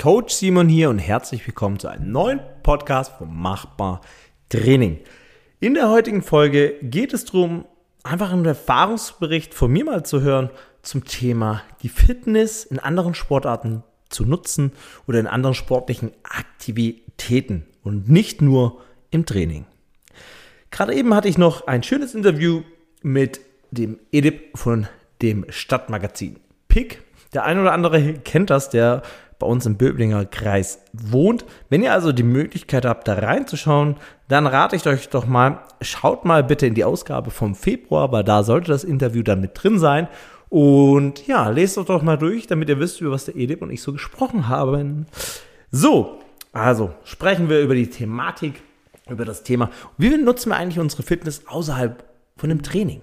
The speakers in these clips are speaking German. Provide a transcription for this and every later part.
Coach Simon hier und herzlich willkommen zu einem neuen Podcast von Machbar Training. In der heutigen Folge geht es darum, einfach einen Erfahrungsbericht von mir mal zu hören zum Thema die Fitness in anderen Sportarten zu nutzen oder in anderen sportlichen Aktivitäten und nicht nur im Training. Gerade eben hatte ich noch ein schönes Interview mit dem Edip von dem Stadtmagazin Pick. Der ein oder andere kennt das, der bei uns im Böblinger Kreis wohnt. Wenn ihr also die Möglichkeit habt, da reinzuschauen, dann rate ich euch doch mal, schaut mal bitte in die Ausgabe vom Februar, weil da sollte das Interview dann mit drin sein. Und ja, lest doch doch mal durch, damit ihr wisst, über was der Edip und ich so gesprochen haben. So, also sprechen wir über die Thematik, über das Thema. Wie nutzen wir eigentlich unsere Fitness außerhalb von dem Training?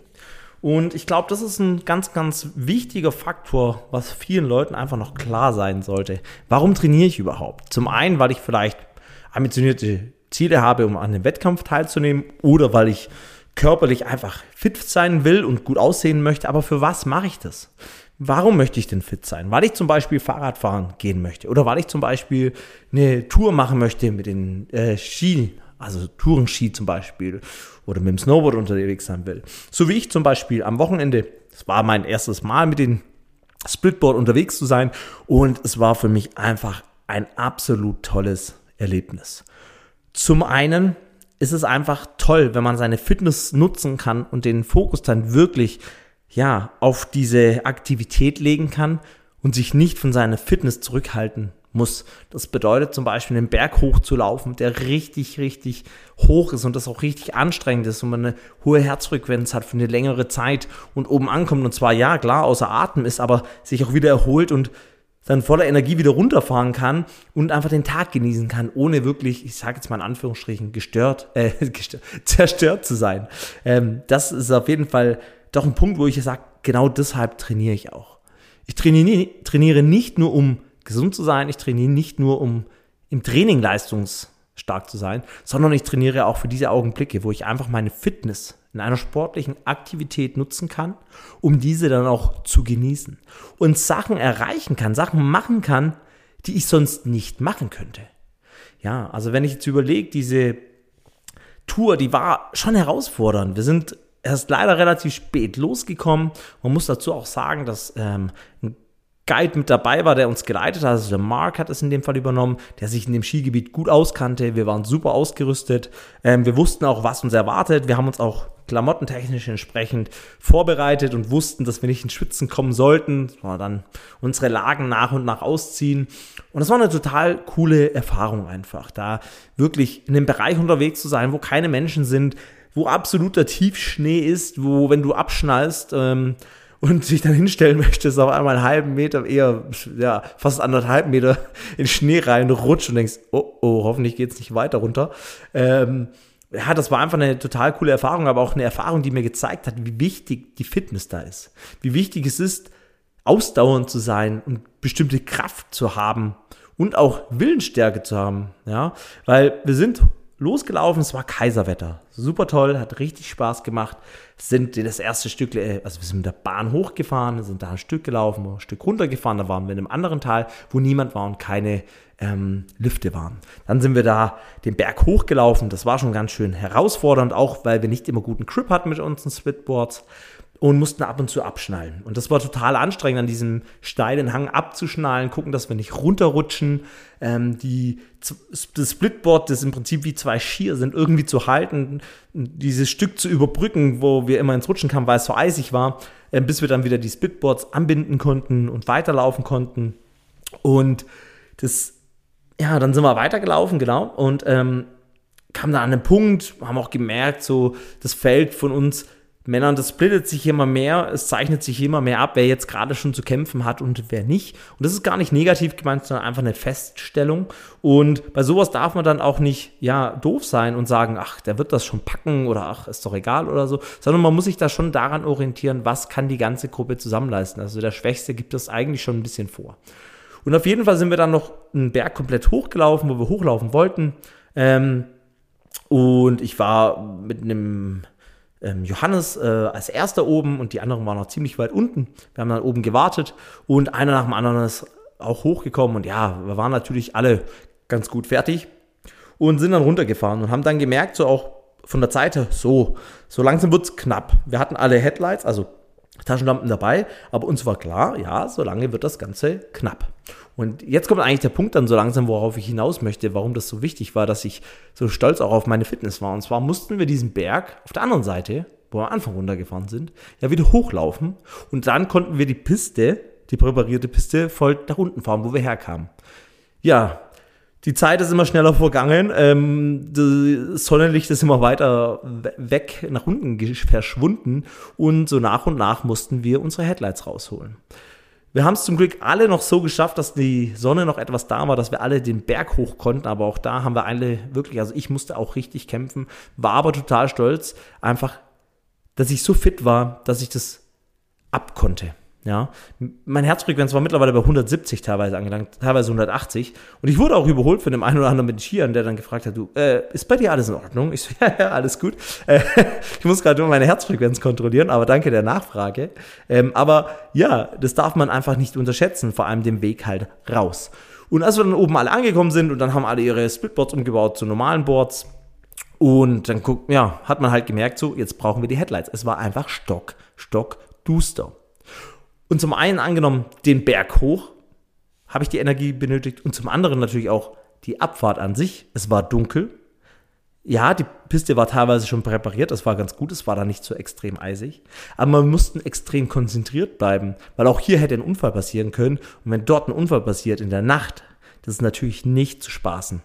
Und ich glaube, das ist ein ganz, ganz wichtiger Faktor, was vielen Leuten einfach noch klar sein sollte. Warum trainiere ich überhaupt? Zum einen, weil ich vielleicht ambitionierte Ziele habe, um an einem Wettkampf teilzunehmen oder weil ich körperlich einfach fit sein will und gut aussehen möchte. Aber für was mache ich das? Warum möchte ich denn fit sein? Weil ich zum Beispiel Fahrrad fahren gehen möchte oder weil ich zum Beispiel eine Tour machen möchte mit den äh, Ski also Tourenski zum Beispiel oder mit dem Snowboard unterwegs sein will. So wie ich zum Beispiel am Wochenende, das war mein erstes Mal mit dem Splitboard unterwegs zu sein und es war für mich einfach ein absolut tolles Erlebnis. Zum einen ist es einfach toll, wenn man seine Fitness nutzen kann und den Fokus dann wirklich ja auf diese Aktivität legen kann und sich nicht von seiner Fitness zurückhalten muss. Das bedeutet zum Beispiel einen Berg hochzulaufen, der richtig, richtig hoch ist und das auch richtig anstrengend ist und man eine hohe Herzfrequenz hat für eine längere Zeit und oben ankommt und zwar ja klar außer Atem ist, aber sich auch wieder erholt und dann voller Energie wieder runterfahren kann und einfach den Tag genießen kann, ohne wirklich, ich sage jetzt mal in Anführungsstrichen, gestört, äh, gestört, zerstört zu sein. Ähm, das ist auf jeden Fall doch ein Punkt, wo ich sage, genau deshalb trainiere ich auch. Ich trainiere, trainiere nicht nur, um gesund zu sein. Ich trainiere nicht nur, um im Training leistungsstark zu sein, sondern ich trainiere auch für diese Augenblicke, wo ich einfach meine Fitness in einer sportlichen Aktivität nutzen kann, um diese dann auch zu genießen und Sachen erreichen kann, Sachen machen kann, die ich sonst nicht machen könnte. Ja, also wenn ich jetzt überlege, diese Tour, die war schon herausfordernd. Wir sind erst leider relativ spät losgekommen. Man muss dazu auch sagen, dass ähm, ein Guide mit dabei war, der uns geleitet hat. Also der Mark hat es in dem Fall übernommen, der sich in dem Skigebiet gut auskannte. Wir waren super ausgerüstet. Ähm, wir wussten auch, was uns erwartet. Wir haben uns auch klamottentechnisch entsprechend vorbereitet und wussten, dass wir nicht in Schwitzen kommen sollten, sondern dann unsere Lagen nach und nach ausziehen. Und das war eine total coole Erfahrung einfach, da wirklich in einem Bereich unterwegs zu sein, wo keine Menschen sind, wo absoluter Tiefschnee ist, wo, wenn du abschnallst, ähm, und sich dann hinstellen möchtest, auf einmal einen halben Meter, eher ja, fast anderthalb Meter in Schnee rein rutscht und denkst, oh, oh, hoffentlich geht's nicht weiter runter. Ähm, ja, das war einfach eine total coole Erfahrung, aber auch eine Erfahrung, die mir gezeigt hat, wie wichtig die Fitness da ist. Wie wichtig es ist, ausdauernd zu sein und bestimmte Kraft zu haben und auch Willensstärke zu haben. Ja, weil wir sind losgelaufen, es war Kaiserwetter. Super toll, hat richtig Spaß gemacht. Sind das erste Stück, äh, also wir sind mit der Bahn hochgefahren, sind da ein Stück gelaufen, ein Stück runtergefahren, da waren wir in einem anderen Tal, wo niemand war und keine ähm, Lüfte waren. Dann sind wir da den Berg hochgelaufen, das war schon ganz schön herausfordernd, auch weil wir nicht immer guten Grip hatten mit unseren Splitboards und mussten ab und zu abschnallen. Und das war total anstrengend, an diesem steilen Hang abzuschnallen, gucken, dass wir nicht runterrutschen. Ähm, die, das Splitboard, das im Prinzip wie zwei Skier sind, irgendwie zu halten, dieses Stück zu überbrücken, wo wir immer ins Rutschen kamen, weil es so eisig war, äh, bis wir dann wieder die Splitboards anbinden konnten und weiterlaufen konnten. Und das, ja, dann sind wir weitergelaufen, genau, und ähm, kam da an einen Punkt, haben auch gemerkt, so das Feld von uns Männern, das splittet sich immer mehr, es zeichnet sich immer mehr ab, wer jetzt gerade schon zu kämpfen hat und wer nicht. Und das ist gar nicht negativ gemeint, sondern einfach eine Feststellung. Und bei sowas darf man dann auch nicht, ja, doof sein und sagen, ach, der wird das schon packen oder ach, ist doch egal oder so, sondern man muss sich da schon daran orientieren, was kann die ganze Gruppe zusammenleisten. Also der Schwächste gibt das eigentlich schon ein bisschen vor. Und auf jeden Fall sind wir dann noch einen Berg komplett hochgelaufen, wo wir hochlaufen wollten. Ähm, und ich war mit einem Johannes äh, als erster oben und die anderen waren noch ziemlich weit unten. Wir haben dann oben gewartet und einer nach dem anderen ist auch hochgekommen und ja, wir waren natürlich alle ganz gut fertig und sind dann runtergefahren und haben dann gemerkt, so auch von der Zeit her, so, so langsam wird es knapp. Wir hatten alle Headlights, also Taschenlampen dabei, aber uns war klar, ja, so lange wird das Ganze knapp. Und jetzt kommt eigentlich der Punkt dann so langsam, worauf ich hinaus möchte, warum das so wichtig war, dass ich so stolz auch auf meine Fitness war. Und zwar mussten wir diesen Berg auf der anderen Seite, wo wir am Anfang runtergefahren sind, ja wieder hochlaufen. Und dann konnten wir die Piste, die präparierte Piste, voll nach unten fahren, wo wir herkamen. Ja, die Zeit ist immer schneller vergangen. Ähm, das Sonnenlicht ist immer weiter weg nach unten verschwunden und so nach und nach mussten wir unsere Headlights rausholen. Wir haben es zum Glück alle noch so geschafft, dass die Sonne noch etwas da war, dass wir alle den Berg hoch konnten. Aber auch da haben wir alle wirklich, also ich musste auch richtig kämpfen, war aber total stolz, einfach, dass ich so fit war, dass ich das abkonnte. Ja, mein Herzfrequenz war mittlerweile bei 170 teilweise angelangt, teilweise 180. Und ich wurde auch überholt von dem einen oder anderen mit Skiern, der dann gefragt hat, du, äh, ist bei dir alles in Ordnung? Ich so, ja, ja, alles gut. Äh, ich muss gerade nur meine Herzfrequenz kontrollieren, aber danke der Nachfrage. Ähm, aber ja, das darf man einfach nicht unterschätzen, vor allem den Weg halt raus. Und als wir dann oben alle angekommen sind und dann haben alle ihre Splitboards umgebaut zu normalen Boards, und dann guck, ja, hat man halt gemerkt, so, jetzt brauchen wir die Headlights. Es war einfach stock, stock, duster. Und zum einen angenommen, den Berg hoch habe ich die Energie benötigt und zum anderen natürlich auch die Abfahrt an sich. Es war dunkel. Ja, die Piste war teilweise schon präpariert, das war ganz gut, es war da nicht so extrem eisig. Aber wir mussten extrem konzentriert bleiben, weil auch hier hätte ein Unfall passieren können. Und wenn dort ein Unfall passiert in der Nacht, das ist natürlich nicht zu spaßen.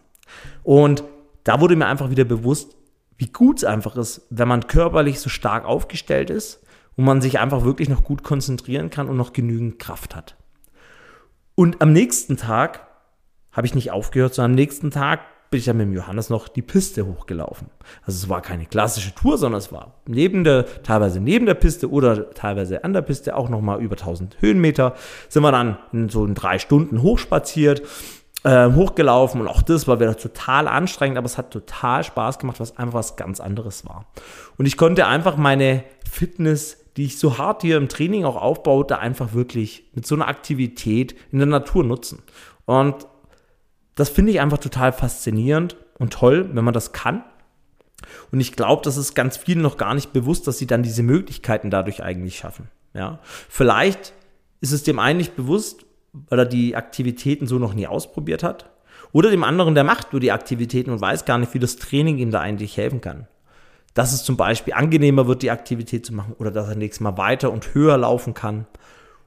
Und da wurde mir einfach wieder bewusst, wie gut es einfach ist, wenn man körperlich so stark aufgestellt ist wo man sich einfach wirklich noch gut konzentrieren kann und noch genügend Kraft hat. Und am nächsten Tag habe ich nicht aufgehört, sondern am nächsten Tag bin ich dann mit dem Johannes noch die Piste hochgelaufen. Also es war keine klassische Tour, sondern es war neben der, teilweise neben der Piste oder teilweise an der Piste auch nochmal über 1000 Höhenmeter. Sind wir dann in so in drei Stunden hochspaziert, äh, hochgelaufen und auch das war wieder total anstrengend, aber es hat total Spaß gemacht, was einfach was ganz anderes war. Und ich konnte einfach meine Fitness die ich so hart hier im Training auch aufbaue, da einfach wirklich mit so einer Aktivität in der Natur nutzen. Und das finde ich einfach total faszinierend und toll, wenn man das kann. Und ich glaube, das ist ganz vielen noch gar nicht bewusst, dass sie dann diese Möglichkeiten dadurch eigentlich schaffen. Ja, vielleicht ist es dem einen nicht bewusst, weil er die Aktivitäten so noch nie ausprobiert hat. Oder dem anderen, der macht nur die Aktivitäten und weiß gar nicht, wie das Training ihm da eigentlich helfen kann dass es zum Beispiel angenehmer wird, die Aktivität zu machen oder dass er nächstes Mal weiter und höher laufen kann.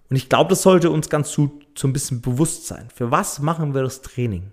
Und ich glaube, das sollte uns ganz gut so ein bisschen bewusst sein. Für was machen wir das Training?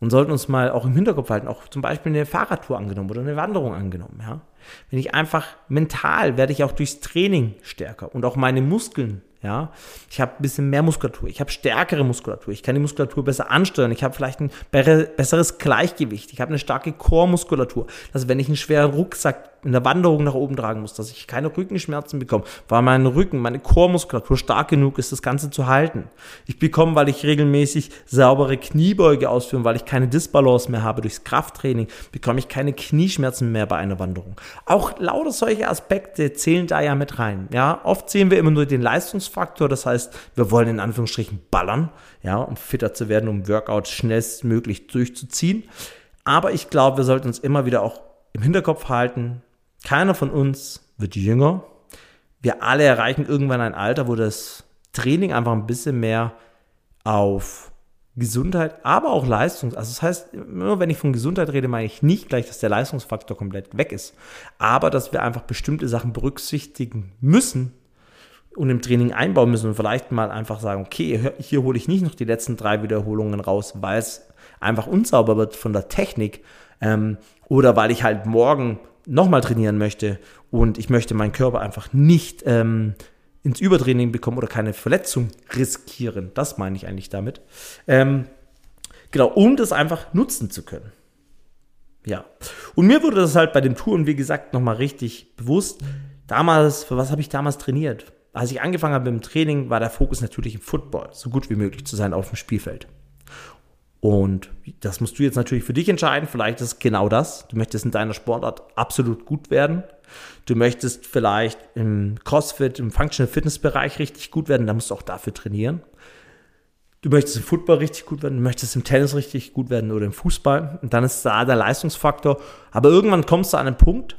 Und sollten uns mal auch im Hinterkopf halten, auch zum Beispiel eine Fahrradtour angenommen oder eine Wanderung angenommen. Ja? Wenn ich einfach mental werde ich auch durchs Training stärker und auch meine Muskeln ja, ich habe ein bisschen mehr Muskulatur, ich habe stärkere Muskulatur, ich kann die Muskulatur besser ansteuern, ich habe vielleicht ein besseres Gleichgewicht, ich habe eine starke Chormuskulatur, dass wenn ich einen schweren Rucksack in der Wanderung nach oben tragen muss, dass ich keine Rückenschmerzen bekomme, weil mein Rücken, meine Chormuskulatur stark genug ist, das Ganze zu halten. Ich bekomme, weil ich regelmäßig saubere Kniebeuge ausführe, weil ich keine Disbalance mehr habe durchs Krafttraining, bekomme ich keine Knieschmerzen mehr bei einer Wanderung. Auch lauter solche Aspekte zählen da ja mit rein. Ja, oft sehen wir immer nur den Leistungsfaktor, das heißt, wir wollen in Anführungsstrichen ballern, ja, um fitter zu werden, um Workouts schnellstmöglich durchzuziehen. Aber ich glaube, wir sollten uns immer wieder auch im Hinterkopf halten, keiner von uns wird jünger. Wir alle erreichen irgendwann ein Alter, wo das Training einfach ein bisschen mehr auf Gesundheit, aber auch Leistung. Also das heißt, nur wenn ich von Gesundheit rede, meine ich nicht gleich, dass der Leistungsfaktor komplett weg ist, aber dass wir einfach bestimmte Sachen berücksichtigen müssen und im Training einbauen müssen und vielleicht mal einfach sagen, okay, hier hole ich nicht noch die letzten drei Wiederholungen raus, weil es einfach unsauber wird von der Technik ähm, oder weil ich halt morgen nochmal trainieren möchte und ich möchte meinen Körper einfach nicht ähm, ins Übertraining bekommen oder keine Verletzung riskieren. Das meine ich eigentlich damit. Ähm, genau, um das einfach nutzen zu können. Ja. Und mir wurde das halt bei den Touren, wie gesagt, nochmal richtig bewusst. Damals, für was habe ich damals trainiert? Als ich angefangen habe mit dem Training, war der Fokus natürlich im Football, so gut wie möglich zu sein auf dem Spielfeld. Und das musst du jetzt natürlich für dich entscheiden. Vielleicht ist es genau das. Du möchtest in deiner Sportart absolut gut werden. Du möchtest vielleicht im CrossFit, im Functional Fitness Bereich richtig gut werden. Da musst du auch dafür trainieren. Du möchtest im Football richtig gut werden, du möchtest im Tennis richtig gut werden oder im Fußball. Und dann ist da der Leistungsfaktor. Aber irgendwann kommst du an einen Punkt,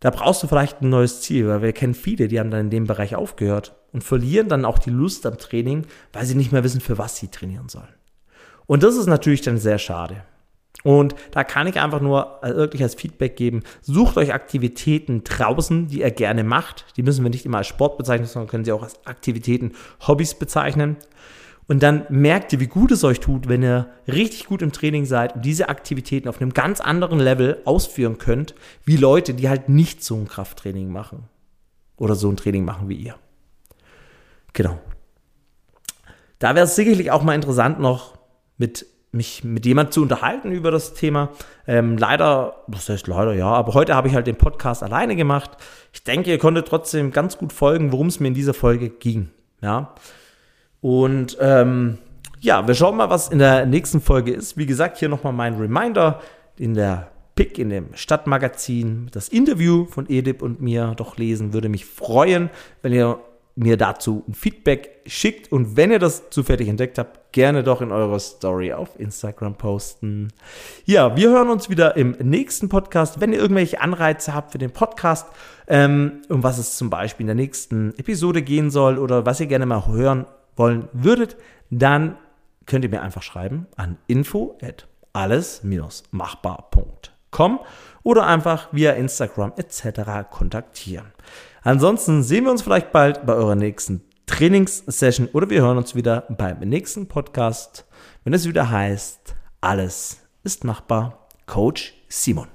da brauchst du vielleicht ein neues Ziel, weil wir kennen viele, die haben dann in dem Bereich aufgehört und verlieren dann auch die Lust am Training, weil sie nicht mehr wissen, für was sie trainieren sollen. Und das ist natürlich dann sehr schade. Und da kann ich einfach nur wirklich als Feedback geben, sucht euch Aktivitäten draußen, die ihr gerne macht. Die müssen wir nicht immer als Sport bezeichnen, sondern können sie auch als Aktivitäten, Hobbys bezeichnen. Und dann merkt ihr, wie gut es euch tut, wenn ihr richtig gut im Training seid und diese Aktivitäten auf einem ganz anderen Level ausführen könnt, wie Leute, die halt nicht so ein Krafttraining machen oder so ein Training machen wie ihr. Genau. Da wäre es sicherlich auch mal interessant, noch mit mich mit jemand zu unterhalten über das Thema. Ähm, leider, das heißt leider ja, aber heute habe ich halt den Podcast alleine gemacht. Ich denke, ihr konntet trotzdem ganz gut folgen, worum es mir in dieser Folge ging. Ja. Und ähm, ja, wir schauen mal, was in der nächsten Folge ist. Wie gesagt, hier nochmal mein Reminder in der Pick in dem Stadtmagazin. Das Interview von Edip und mir doch lesen. Würde mich freuen, wenn ihr mir dazu ein Feedback schickt und wenn ihr das zufällig entdeckt habt, gerne doch in eurer Story auf Instagram posten. Ja, wir hören uns wieder im nächsten Podcast. Wenn ihr irgendwelche Anreize habt für den Podcast, ähm, um was es zum Beispiel in der nächsten Episode gehen soll oder was ihr gerne mal hören wollen würdet, dann könnt ihr mir einfach schreiben an info at alles-machbar.com oder einfach via Instagram etc. kontaktieren. Ansonsten sehen wir uns vielleicht bald bei eurer nächsten Trainingssession oder wir hören uns wieder beim nächsten Podcast, wenn es wieder heißt, alles ist machbar. Coach Simon.